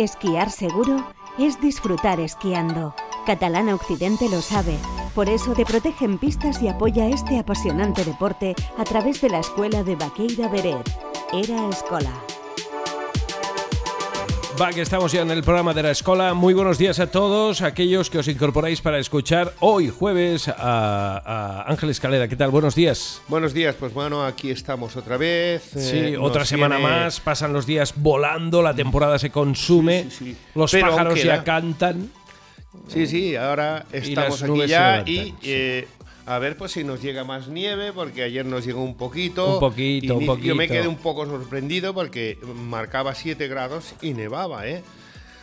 Esquiar seguro es disfrutar esquiando. Catalana Occidente lo sabe. Por eso te protege en pistas y apoya este apasionante deporte a través de la escuela de Baqueira Beret. Era Escola. Va, que estamos ya en el programa de la escuela. Muy buenos días a todos, aquellos que os incorporáis para escuchar hoy jueves a, Ángel Escalera. ¿Qué tal? Buenos días. Buenos días, pues bueno, aquí estamos otra vez. Sí, eh, otra semana más. Pasan los días volando, la temporada se consume, los pájaros ya cantan. Sí, sí, ahora estamos aquí ya y eh, a ver pues si nos llega más nieve, porque ayer nos llegó un poquito. Un poquito, un poquito. Yo me quedé un poco sorprendido porque marcaba 7 grados y nevaba, ¿eh?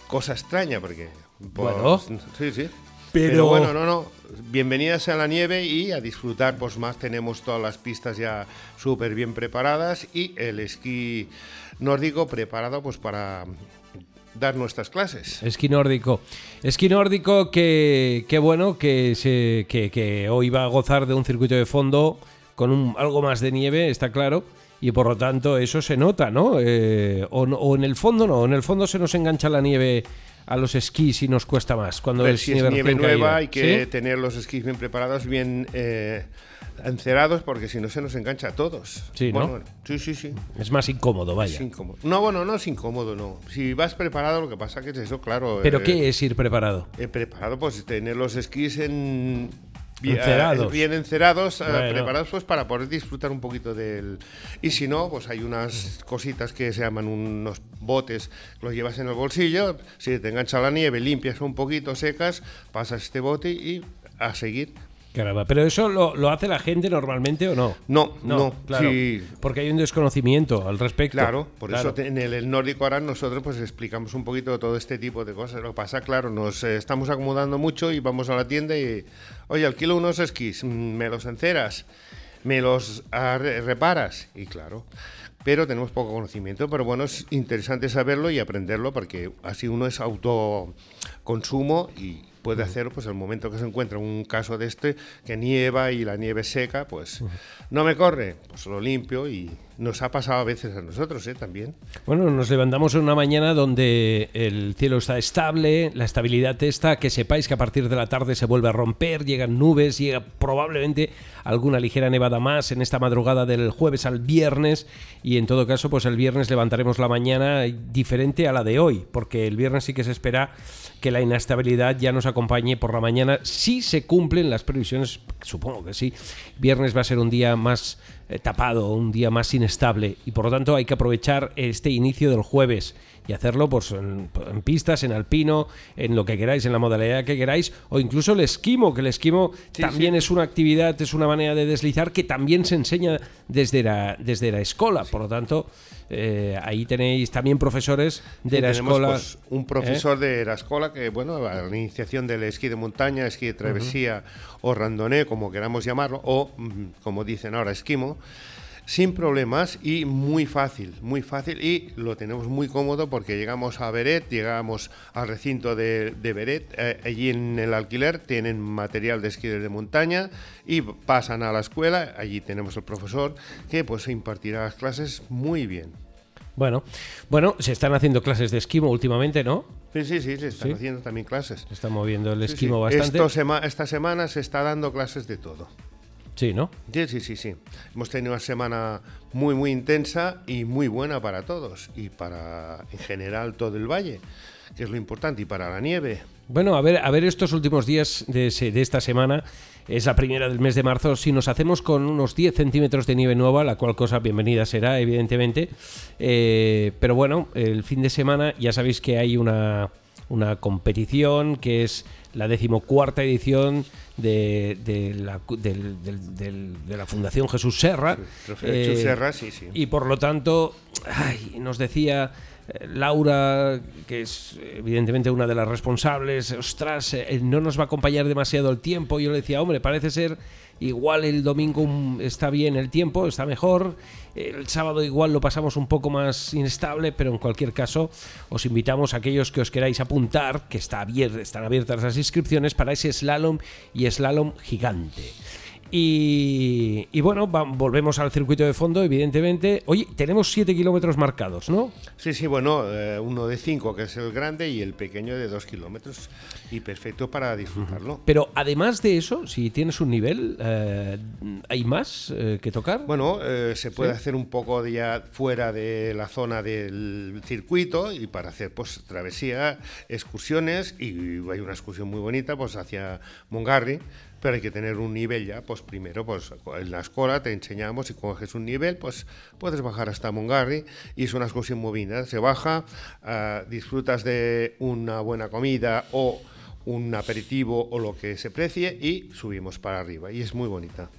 Cosa extraña porque... Pues, bueno. Sí, sí. Pero... bueno, no, no. Bienvenidas a la nieve y a disfrutar, pues más tenemos todas las pistas ya súper bien preparadas y el esquí nórdico preparado pues para dar nuestras clases. Esquí nórdico. Esquí nórdico que, bueno, que, se, que, hoy va a gozar de un circuito de fondo con un, algo más de nieve, está claro. Y por lo tanto eso se nota, ¿no? Eh, o, en el fondo no, en el fondo se nos engancha la nieve a los esquís y nos cuesta más. Cuando es, nieve, nueva hay que tener los esquís bien preparados, bien... Eh, encerados porque si no se nos engancha a todos. Sí, ¿no? sí, sí, sí. Es más incómodo, vaya. incómodo. No, bueno, no es incómodo, no. Si vas preparado, lo que pasa que es eso, claro. ¿Pero eh, qué es ir preparado? Eh, preparado, pues tener los esquís en bien encerados, bien encerados eh, preparados pues para poder disfrutar un poquito del y si no pues hay unas cositas que se llaman unos botes los llevas en el bolsillo si te engancha la nieve limpias un poquito secas pasas este bote y a seguir pero eso lo, hace la gente normalmente o no? No, no, claro. Porque hay un desconocimiento al respecto. Claro, por eso en el, nórdico ahora nosotros pues explicamos un poquito todo este tipo de cosas. Lo que pasa, claro, nos estamos acomodando mucho y vamos a la tienda y, oye, alquilo unos esquís, mm, me los enceras, me los reparas. Y claro, pero tenemos poco conocimiento. Pero bueno, es interesante saberlo y aprenderlo porque así uno es autoconsumo y puede hacer pues el momento que se encuentra un caso de este que nieva y la nieve seca pues no me corre pues lo limpio y nos ha pasado a veces a nosotros ¿eh? también bueno nos levantamos en una mañana donde el cielo está estable la estabilidad está que sepáis que a partir de la tarde se vuelve a romper llegan nubes llega probablemente alguna ligera nevada más en esta madrugada del jueves al viernes y en todo caso pues el viernes levantaremos la mañana diferente a la de hoy porque el viernes sí que se espera que la inestabilidad ya nos acompañe por la mañana si se cumplen las previsiones, supongo que sí. Viernes va a ser un día más tapado, un día más inestable y por lo tanto hay que aprovechar este inicio del jueves y hacerlo pues, en, pistas, en alpino, en lo que queráis, en la modalidad que queráis, o incluso el esquimo, que el esquimo también es una actividad, es una manera de deslizar que también se enseña desde la, desde la escuela. Por lo tanto, eh, ahí tenéis también profesores de la escuela. Pues, un profesor de la escuela que, bueno, la iniciación del esquí de montaña, esquí de travesía o randoné, como queramos llamarlo, o mm, como dicen ahora, esquimo sin problemas y muy fácil, muy fácil y lo tenemos muy cómodo porque llegamos a Beret, llegamos al recinto de, Beret, eh, allí en el alquiler tienen material de esquí de montaña y pasan a la escuela, allí tenemos el profesor que pues impartirá las clases muy bien. Bueno, bueno, se están haciendo clases de esquimo últimamente, ¿no? Sí, sí, sí, se están haciendo también clases. Se está moviendo el esquimo bastante. esta semana se está dando clases de todo. Sí, ¿no? Sí, sí, sí, sí. Hemos tenido una semana muy, muy intensa y muy buena para todos y para, en general, todo el valle, que es lo importante, y para la nieve. Bueno, a ver, a ver estos últimos días de, esta semana, es la primera del mes de marzo, si nos hacemos con unos 10 centímetros de nieve nueva, la cual cosa bienvenida será, evidentemente. Eh, pero bueno, el fin de semana ya sabéis que hay una, una competición que es la decimocuarta edición de, de, la, de, la Fundación Jesús Serra. Eh, Serra, sí, sí. Y por lo tanto, nos decía eh, Laura, que es evidentemente una de las responsables, ostras, eh, no nos va a acompañar demasiado el tiempo. Yo le decía, hombre, parece ser igual el domingo está bien el tiempo, está mejor, el sábado igual lo pasamos un poco más inestable, pero en cualquier caso os invitamos a aquellos que os queráis apuntar, que está están abiertas las inscripciones para ese slalom y slalom gigante. Y, bueno, volvemos al circuito de fondo, evidentemente. Oye, tenemos 7 kilómetros marcados, ¿no? Sí, sí, bueno, eh, uno de 5, que es el grande, y el pequeño de 2 kilómetros. Y perfecto para disfrutarlo. Pero además de eso, si tienes un nivel, eh, ¿hay más eh, que tocar? Bueno, se puede hacer un poco ya fuera de la zona del circuito y para hacer pues travesía, excursiones, y hay una excursión muy bonita pues hacia Mongarri pero hay que tener un nivel ya, pues primero, pues en la escuela te enseñamos y coges un nivel, pues puedes bajar hasta Mongarri y es una excursión movida, se baja, ah, disfrutas de una buena comida o un aperitivo o lo que se precie y subimos para arriba y es muy bonita.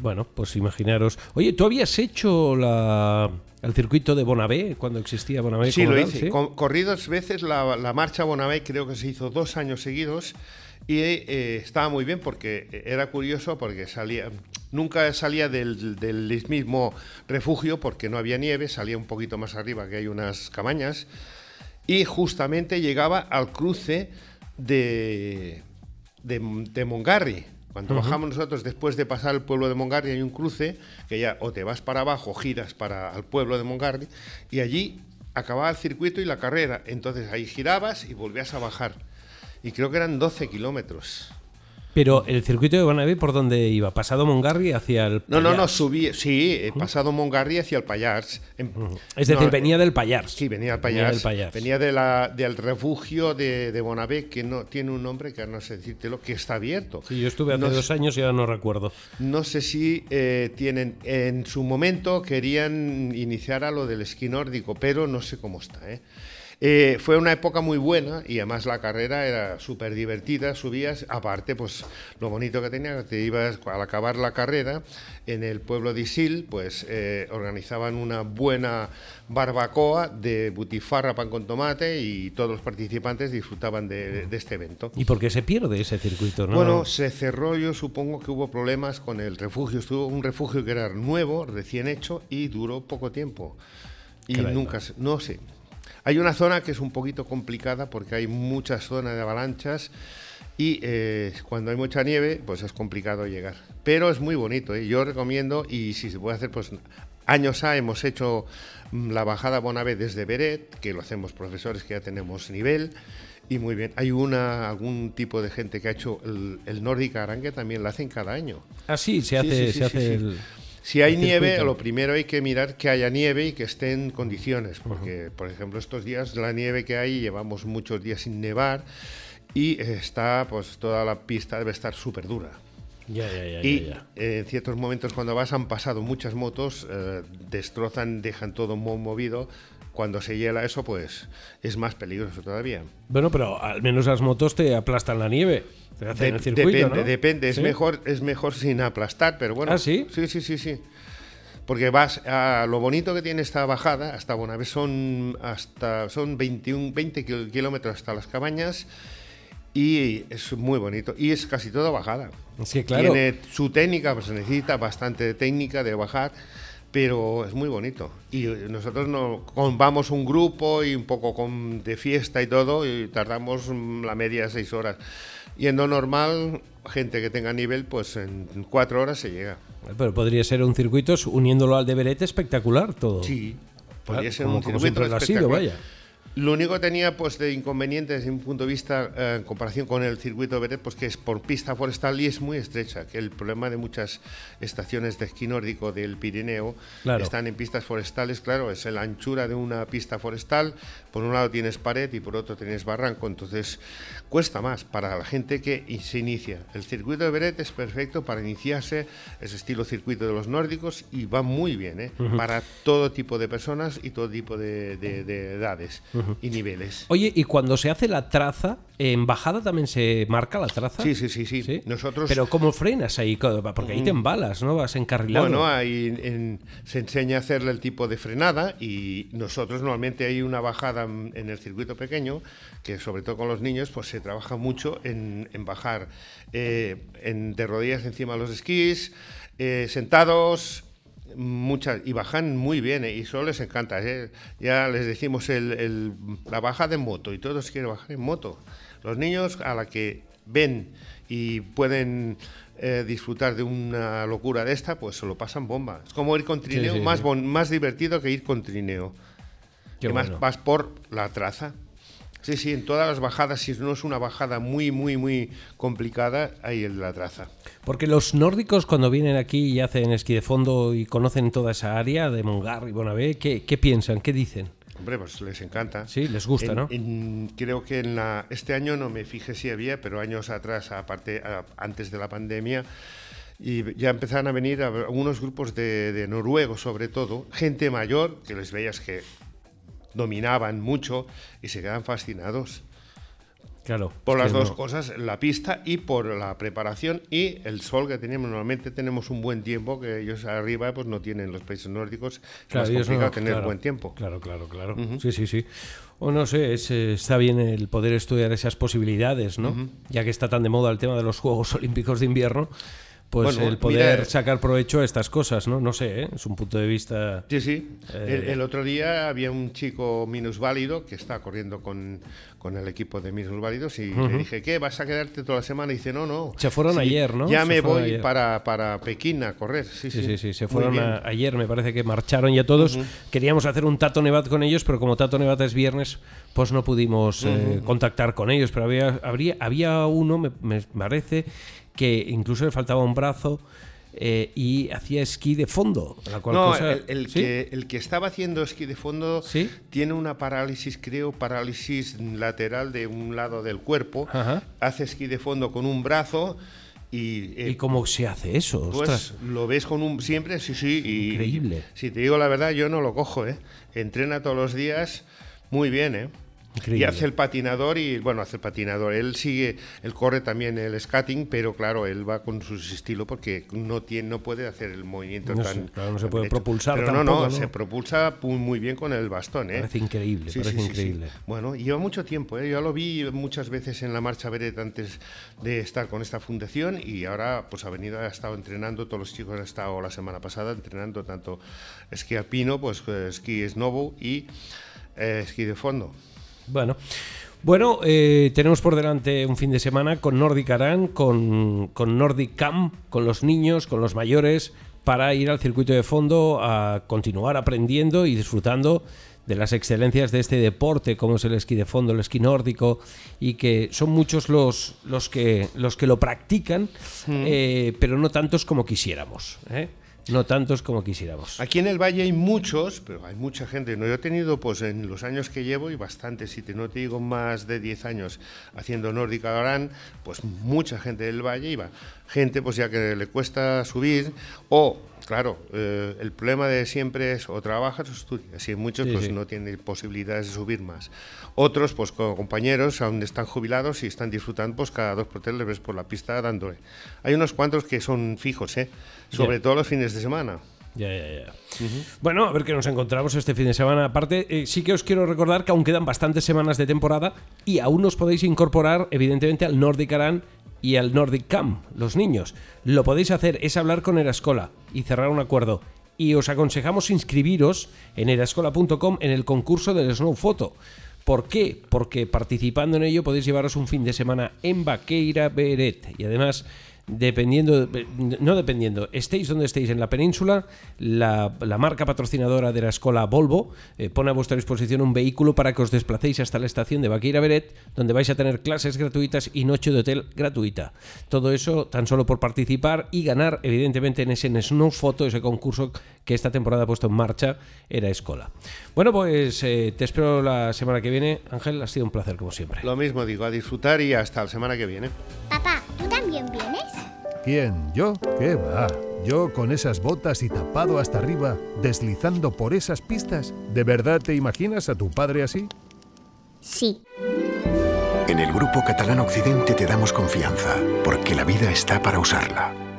Bueno, pues imaginaros. Oye, ¿tú habías hecho la, el circuito de Bonabé cuando existía Bonabé? Sí, lo hice. Corrí dos veces la, la marcha Bonabé, creo que se hizo dos años seguidos y eh, estaba muy bien porque era curioso porque salía, nunca salía del, mismo refugio porque no había nieve, salía un poquito más arriba que hay unas cabañas y justamente llegaba al cruce de, de, Mongarri. Cuando bajamos nosotros, después de pasar el pueblo de Mongarri, hay un cruce que ya o te vas para abajo, giras para el pueblo de Mongarri, y allí acababa el circuito y la carrera. Entonces ahí girabas y volvías a bajar y creo que eran 12 kilómetros. Pero el circuito de Bonavé, ¿por dónde iba? ¿Pasado Mongarri hacia el No, no, no, subí, sí, pasado Mongarri hacia el Payars. Em, es decir, venía del Payars. Sí, venía del Payars. Venía, de la, del refugio de, de Bonavé, que no tiene un nombre que no sé decírtelo, que está abierto. Sí, yo estuve hace dos años y ahora no recuerdo. No sé si eh, tienen, en su momento querían iniciar a lo del esquí nórdico, pero no sé cómo está, ¿eh? Eh, fue una época muy buena y además la carrera era súper divertida, subías, aparte pues lo bonito que tenía, te ibas al acabar la carrera en el pueblo de Isil, pues eh, organizaban una buena barbacoa de butifarra, pan con tomate y todos los participantes disfrutaban de, este evento. ¿Y por qué se pierde ese circuito? Bueno, se cerró, yo supongo que hubo problemas con el refugio, estuvo un refugio que era nuevo, recién hecho y duró poco tiempo. Y nunca, no sé, hay una zona que es un poquito complicada porque hay muchas zonas de avalanchas y eh, cuando hay mucha nieve, pues es complicado llegar. Pero es muy bonito, ¿eh? yo recomiendo y si se puede hacer, pues años A hemos hecho mm, la bajada Bonave desde Beret, que lo hacemos profesores que ya tenemos nivel. Y muy bien, hay una algún tipo de gente que ha hecho el, el Nordic Arangue, también lo hacen cada año. Ah, sí, se hace, se hace el... Si hay nieve, lo primero hay que mirar que haya nieve y que esté en condiciones, porque, por ejemplo, estos días, la nieve que hay, llevamos muchos días sin nevar y está, pues toda la pista debe estar súper dura. Ya, ya, ya, y en ciertos momentos cuando vas han pasado muchas motos, eh, destrozan, dejan todo movido. Cuando se hiela eso, pues es más peligroso todavía. Bueno, pero al menos las motos te aplastan la nieve depende, depende. Es, mejor, es mejor sin aplastar, pero bueno. ¿Ah, sí? Sí, sí, sí, sí. Porque vas a lo bonito que tiene esta bajada, hasta vez son hasta son 21, 20 kilómetros hasta las cabañas y es muy bonito. Y es casi toda bajada. Sí, claro. Tiene su técnica, pues se necesita bastante técnica de bajar pero es muy bonito. Y nosotros no, vamos un grupo y un poco con, de fiesta y todo, y tardamos la media seis horas. Yendo normal, gente que tenga nivel, pues en cuatro horas se llega. Pero podría ser un circuito uniéndolo al de Beret espectacular todo. Sí, podría ser un circuito espectacular. vaya. Lo único que tenía pues de inconveniente desde un punto de vista eh, en comparación con el circuito de Beret, pues que es por pista forestal y es muy estrecha, que el problema de muchas estaciones de esquí nórdico del Pirineo están en pistas forestales, claro, es la anchura de una pista forestal, por un lado tienes pared y por otro tienes barranco, entonces cuesta más para la gente que se inicia. El circuito de Beret es perfecto para iniciarse, es estilo circuito de los nórdicos y va muy bien ¿eh? para todo tipo de personas y todo tipo de, edades y niveles. Oye, y cuando se hace la traza, ¿en bajada también se marca la traza? Sí, sí, sí, sí. Nosotros... Pero ¿cómo frenas ahí? Porque ahí te embalas, ¿no? Vas encarrilado. Bueno, ahí se enseña a hacerle el tipo de frenada y nosotros normalmente hay una bajada en el circuito pequeño que sobre todo con los niños pues se trabaja mucho en, bajar eh, en, de rodillas encima de los esquís, eh, sentados, muchas y bajan muy bien eh, y eso les encanta. ¿eh? Ya les decimos la bajada en moto y todos quieren bajar en moto. Los niños a la que ven y pueden eh, disfrutar de una locura de esta, pues se lo pasan bomba. Es como ir con trineo, más, más divertido que ir con trineo. y más vas por la traza. Sí, sí, en todas las bajadas, si no es una bajada muy, muy, muy complicada, hay el de la traza. Porque los nórdicos cuando vienen aquí y hacen esquí de fondo y conocen toda esa área de Mongar y Bonavé, ¿qué, ¿qué piensan? ¿Qué dicen? Hombre, pues les encanta. Sí, les gusta, ¿no? creo que en la, este año no me fijé si había, pero años atrás, aparte, antes de la pandemia, y ya empezaron a venir algunos grupos de, de noruegos, sobre todo, gente mayor, que les veías que dominaban mucho y se quedan fascinados. Claro. Por las dos cosas, la pista y por la preparación y el sol que teníamos. Normalmente tenemos un buen tiempo que ellos arriba pues no tienen los países nórdicos. Claro, es complicado tener buen tiempo. Claro, claro, claro. Sí, sí, sí. O no sé, está bien el poder estudiar esas posibilidades, ¿no? Ya que está tan de moda el tema de los Juegos Olímpicos de Invierno pues el poder sacar provecho a estas cosas, ¿no? No sé, ¿eh? es un punto de vista... Sí, sí. Eh, el, otro día había un chico minusválido que está corriendo con, con el equipo de minusválidos y le dije, ¿qué? ¿Vas a quedarte toda la semana? Y dice, no, no. Se fueron ayer, ¿no? Ya me voy para, para Pekín a correr. Sí, sí, sí. Se fueron ayer, me parece que marcharon ya todos. Queríamos hacer un Tato Nevat con ellos, pero como Tato Nevat es viernes, pues no pudimos eh, contactar con ellos. Pero había, habría, había uno, me, me parece que incluso le faltaba un brazo. Eh, y hacía esquí de fondo. no, el, que, el, que, estaba haciendo esquí de fondo tiene una parálisis, creo, parálisis lateral de un lado del cuerpo. Hace esquí de fondo con un brazo. Y, eh, ¿Y cómo se hace eso? Pues lo ves con un siempre, sí, sí. Increíble. si te digo la verdad, yo no lo cojo, ¿eh? Entrena todos los días muy bien, ¿eh? Y hace el patinador y, bueno, hace el patinador. Él sigue, él corre también el skating, pero claro, él va con su estilo porque no tiene, no puede hacer el movimiento no tan. claro, no se puede propulsar pero no, no, se propulsa muy bien con el bastón, ¿eh? Parece increíble, parece increíble. Bueno, lleva mucho tiempo, ¿eh? Yo lo vi muchas veces en la marcha Beret antes de estar con esta fundación y ahora, pues ha venido, ha estado entrenando, todos los chicos han estado la semana pasada entrenando tanto esquí alpino, pues eh, esquí snobo y eh, esquí de fondo. Bueno. Bueno, eh, tenemos por delante un fin de semana con Nordic Aran, con, con Nordic Camp, con los niños, con los mayores, para ir al circuito de fondo a continuar aprendiendo y disfrutando de las excelencias de este deporte, como es el esquí de fondo, el esquí nórdico, y que son muchos los, los, que, los que lo practican, mm. eh, pero no tantos como quisiéramos. ¿eh? No tantos como quisiéramos. Aquí en el Valle hay muchos, pero hay mucha gente. No, yo he tenido, pues en los años que llevo, y bastante, si te, no te digo más de 10 años haciendo Nórdica Garán, pues mucha gente del Valle iba. Gente, pues ya que le cuesta subir, o claro, eh, el problema de siempre es o trabajas o estudias, y muchos pues no tienen posibilidades de subir más. Otros, pues con compañeros, aún están jubilados y están disfrutando, pues cada dos por tres les ves por la pista dándole. Hay unos cuantos que son fijos, ¿eh? sobre todo los fines de semana. Ya, ya, ya. Bueno, a ver qué nos encontramos este fin de semana. Aparte, eh, sí que os quiero recordar que aún quedan bastantes semanas de temporada y aún os podéis incorporar, evidentemente, al Nordic Aran y al Nordic Camp, los niños. Lo podéis hacer, es hablar con Erascola y cerrar un acuerdo. Y os aconsejamos inscribiros en erascola.com en el concurso del Snow Photo. ¿Por qué? Porque participando en ello podéis llevaros un fin de semana en Vaqueira Beret. Y además dependiendo, no dependiendo, estéis donde estéis en la península, la, marca patrocinadora de la escuela Volvo eh, pone a vuestra disposición un vehículo para que os desplacéis hasta la estación de Baqueira Beret, donde vais a tener clases gratuitas y noche de hotel gratuita. Todo eso tan solo por participar y ganar, evidentemente, en ese Snow Photo, ese concurso que esta temporada ha puesto en marcha, era Escola. Bueno, pues eh, te espero la semana que viene. Ángel, ha sido un placer como siempre. Lo mismo digo, a disfrutar y hasta la semana que viene. Papá. ¿Quién? ¿Yo? ¿Qué va? Yo con esas botas y tapado hasta arriba, deslizando por esas pistas. ¿De verdad te imaginas a tu padre así? Sí. En el Grupo Catalán Occidente te damos confianza, porque la vida está para usarla